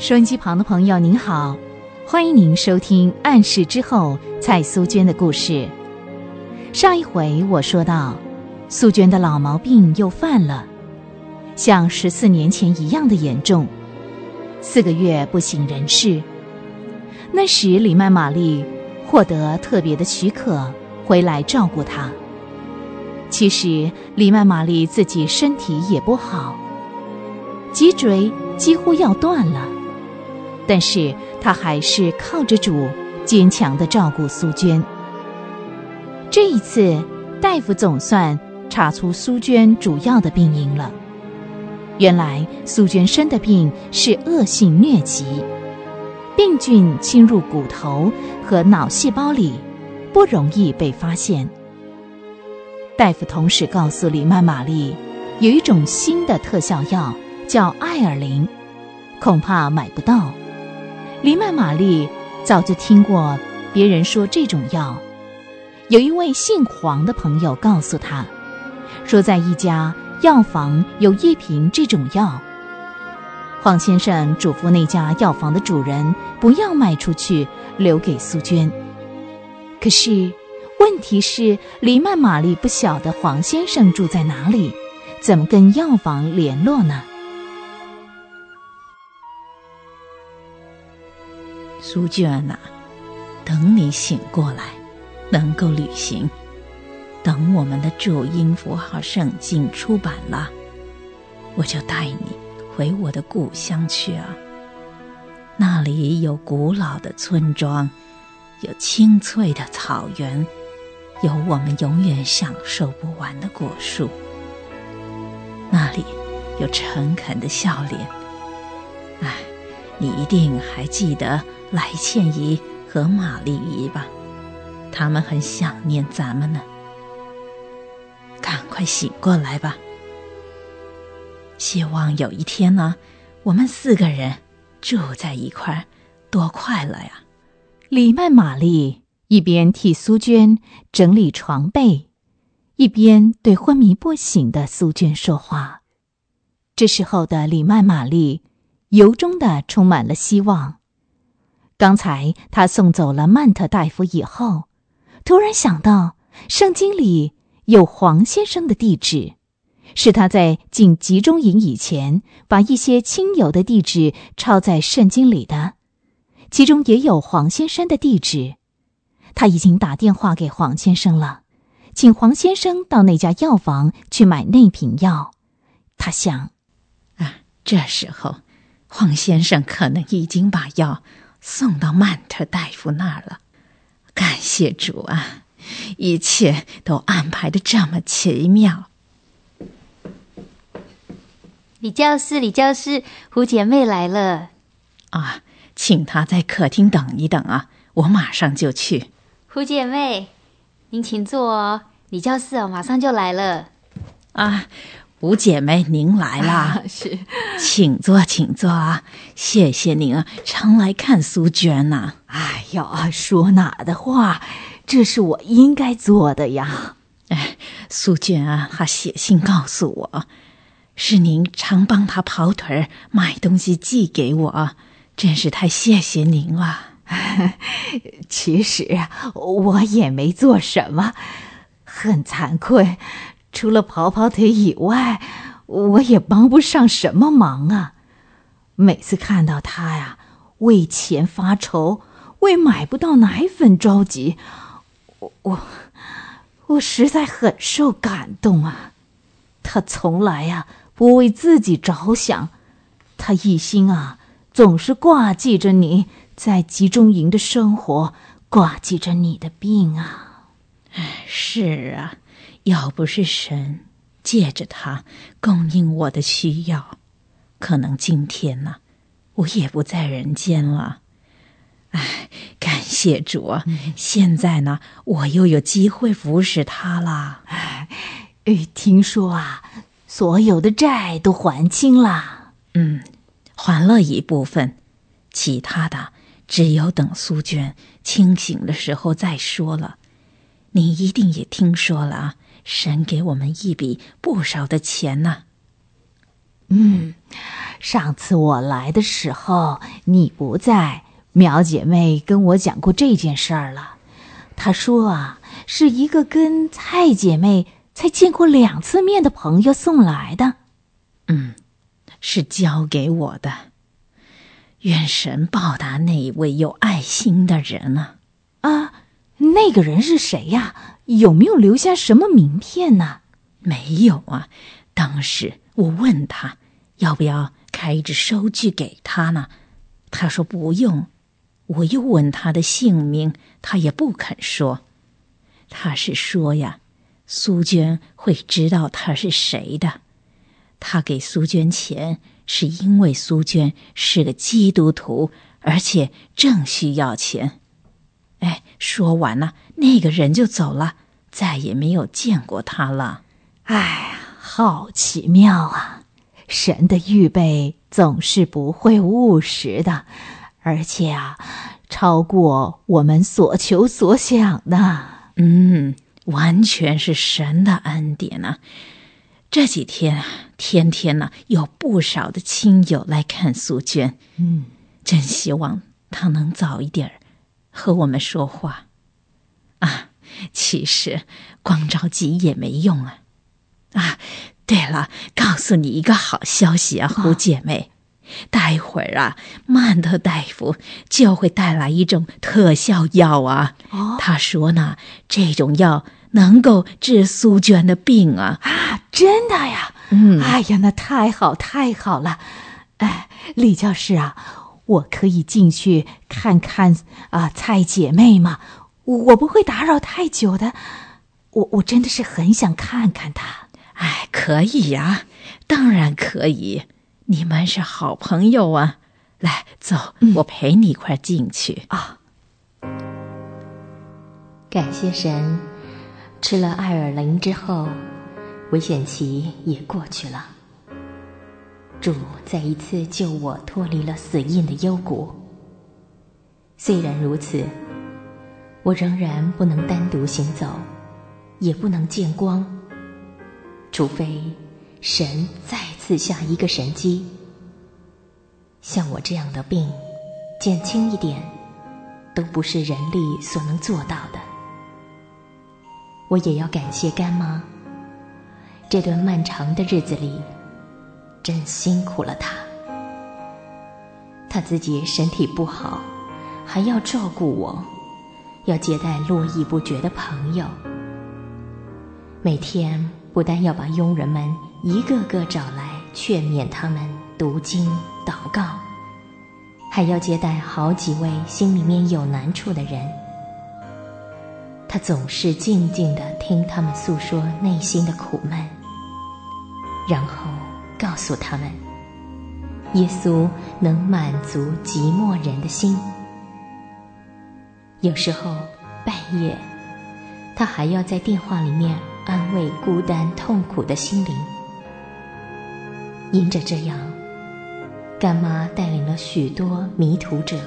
收音机旁的朋友您好，欢迎您收听《暗示之后》蔡苏娟的故事。上一回我说到，苏娟的老毛病又犯了，像十四年前一样的严重，四个月不省人事。那时李曼玛丽获得特别的许可回来照顾她。其实李曼玛丽自己身体也不好，脊椎几乎要断了，但是他还是靠着主坚强的照顾苏娟。这一次，大夫总算查出苏娟主要的病因了。原来苏娟生的病是恶性疟疾，病菌侵入骨头和脑细胞里，不容易被发现。大夫同时告诉李曼玛丽，有一种新的特效药叫艾尔灵，恐怕买不到。黎曼玛丽早就听过别人说这种药，有一位姓黄的朋友告诉他，说在一家药房有一瓶这种药。黄先生嘱咐那家药房的主人不要卖出去，留给苏娟。可是。问题是，黎曼玛丽不晓得黄先生住在哪里，怎么跟药房联络呢？苏娟呐，等你醒过来，能够旅行，等我们的注音符号圣经出版了，我就带你回我的故乡去啊。那里有古老的村庄，有青翠的草原。有我们永远享受不完的果树，那里有诚恳的笑脸。你一定还记得来倩姨和玛丽姨吧？他们很想念咱们呢。赶快醒过来吧！希望有一天呢，我们四个人住在一块儿，多快乐呀！李曼玛丽。一边替苏娟整理床被，一边对昏迷不醒的苏娟说话。这时候的李曼玛丽由衷的充满了希望。刚才他送走了曼特大夫以后，突然想到圣经里有黄先生的地址，是他在进集中营以前把一些亲友的地址抄在圣经里的，其中也有黄先生的地址。他已经打电话给黄先生了，请黄先生到那家药房去买那瓶药。他想，啊，这时候黄先生可能已经把药送到曼特大夫那儿了。感谢主啊，一切都安排的这么奇妙。李教师，李教师，胡姐妹来了。啊，请她在客厅等一等啊，我马上就去。胡姐妹，您请坐哦。李教师哦，马上就来了。啊，胡姐妹，您来啦！是，请坐，请坐啊！谢谢您啊，常来看苏娟呐。哎呦，说哪的话，这是我应该做的呀。哎，苏娟啊，她写信告诉我，是您常帮她跑腿儿买东西寄给我，真是太谢谢您了。其实我也没做什么，很惭愧。除了跑跑腿以外，我也帮不上什么忙啊。每次看到他呀，为钱发愁，为买不到奶粉着急，我我我实在很受感动啊。他从来呀不为自己着想，他一心啊总是挂记着你。在集中营的生活，挂记着你的病啊！哎，是啊，要不是神借着他供应我的需要，可能今天呢，我也不在人间了。哎，感谢主啊！现在呢，我又有机会服侍他了。哎，听说啊，所有的债都还清了。嗯，还了一部分，其他的。只有等苏娟清醒的时候再说了。你一定也听说了啊，神给我们一笔不少的钱呢。嗯，上次我来的时候你不在，苗姐妹跟我讲过这件事儿了。她说啊，是一个跟蔡姐妹才见过两次面的朋友送来的。嗯，是交给我的。愿神报答那一位有爱心的人啊。啊，那个人是谁呀？有没有留下什么名片呢？没有啊。当时我问他要不要开一支收据给他呢，他说不用。我又问他的姓名，他也不肯说。他是说呀，苏娟会知道他是谁的。他给苏娟钱，是因为苏娟是个基督徒，而且正需要钱。哎，说完了，那个人就走了，再也没有见过他了。哎呀，好奇妙啊！神的预备总是不会误时的，而且啊，超过我们所求所想的。嗯，完全是神的恩典呢。这几天啊，天天呢，有不少的亲友来看苏娟。嗯，真希望她能早一点儿和我们说话。啊，其实光着急也没用啊。啊，对了，告诉你一个好消息啊，胡姐妹，待会儿啊，曼特大夫就会带来一种特效药啊。哦，他说呢，这种药。能够治苏娟的病啊！啊，真的呀！嗯，哎呀，那太好太好了！哎，李教师啊，我可以进去看看啊，蔡姐妹吗？我不会打扰太久的。我我真的是很想看看她。哎，可以呀，当然可以。你们是好朋友啊！来，走，我陪你一块进去啊。感谢神。吃了艾尔灵之后，危险期也过去了。主再一次救我脱离了死印的幽谷。虽然如此，我仍然不能单独行走，也不能见光，除非神再次下一个神机。像我这样的病，减轻一点，都不是人力所能做到的。我也要感谢干妈。这段漫长的日子里，真辛苦了他，他自己身体不好，还要照顾我，要接待络绎不绝的朋友。每天不但要把佣人们一个个找来劝勉他们读经祷告，还要接待好几位心里面有难处的人。他总是静静的听他们诉说内心的苦闷，然后告诉他们，耶稣能满足寂寞人的心。有时候半夜，他还要在电话里面安慰孤单痛苦的心灵。因着这样，干妈带领了许多迷途者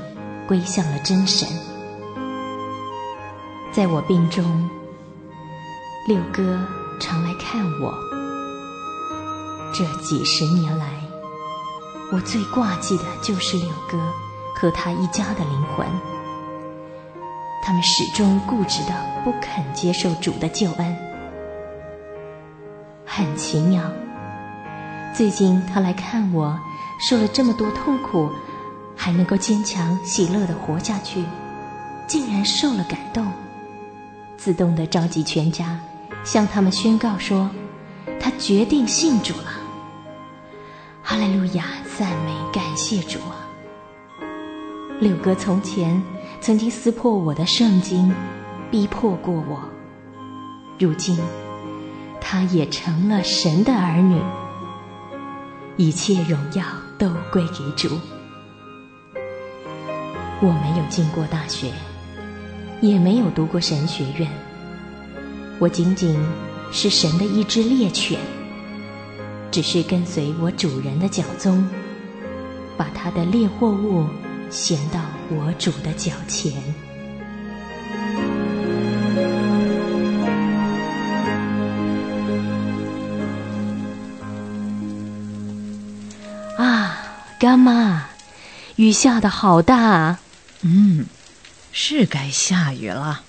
归向了真神。在我病中，六哥常来看我。这几十年来，我最挂记的就是柳哥和他一家的灵魂。他们始终固执的不肯接受主的救恩。很奇妙，最近他来看我，受了这么多痛苦，还能够坚强喜乐的活下去，竟然受了感动。自动的召集全家，向他们宣告说，他决定信主了。哈利路亚，赞美感谢主啊！六哥从前曾经撕破我的圣经，逼迫过我，如今他也成了神的儿女，一切荣耀都归给主。我没有进过大学。也没有读过神学院，我仅仅是神的一只猎犬，只是跟随我主人的脚踪，把他的猎获物衔到我主的脚前。啊干妈，雨下的好大。嗯，是该下雨了。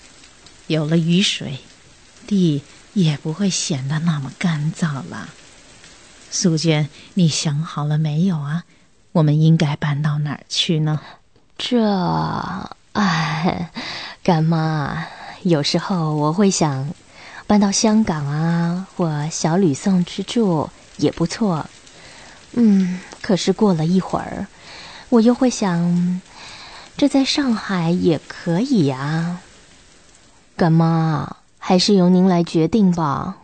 有了雨水，地也不会显得那么干燥了。素娟，你想好了没有啊？我们应该搬到哪儿去呢？这，哎，干妈，有时候我会想，搬到香港啊，或小吕宋去住也不错。嗯，可是过了一会儿，我又会想，这在上海也可以呀。干妈，还是由您来决定吧。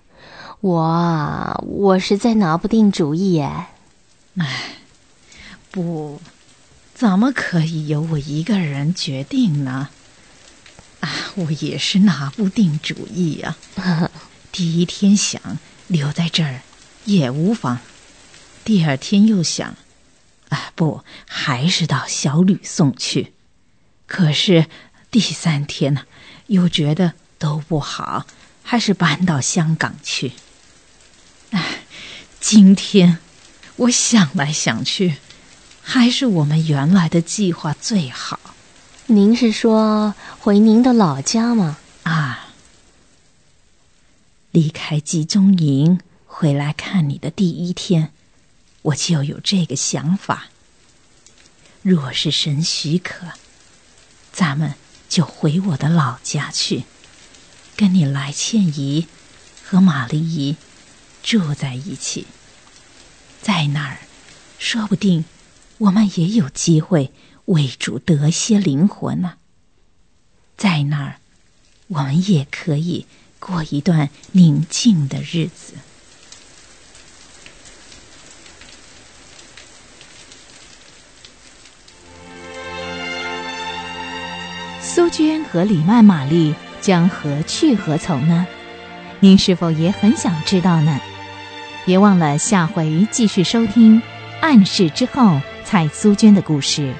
我啊，我实在拿不定主意耶。哎，不，怎么可以由我一个人决定呢？啊，我也是拿不定主意呀。第一天想留在这儿也无妨，第二天又想，啊，不，还是到小吕送去。可是第三天呢，又觉得都不好，还是搬到香港去。哎，今天我想来想去，还是我们原来的计划最好。您是说回您的老家吗？啊，离开集中营回来看你的第一天，我就有这个想法。若是神许可，咱们就回我的老家去，跟你来倩怡和玛丽姨。住在一起，在那儿，说不定我们也有机会为主得些灵魂呢。在那儿，我们也可以过一段宁静的日子。苏娟和李曼玛丽将何去何从呢？您是否也很想知道呢？别忘了下回继续收听《暗示之后》蔡苏娟的故事。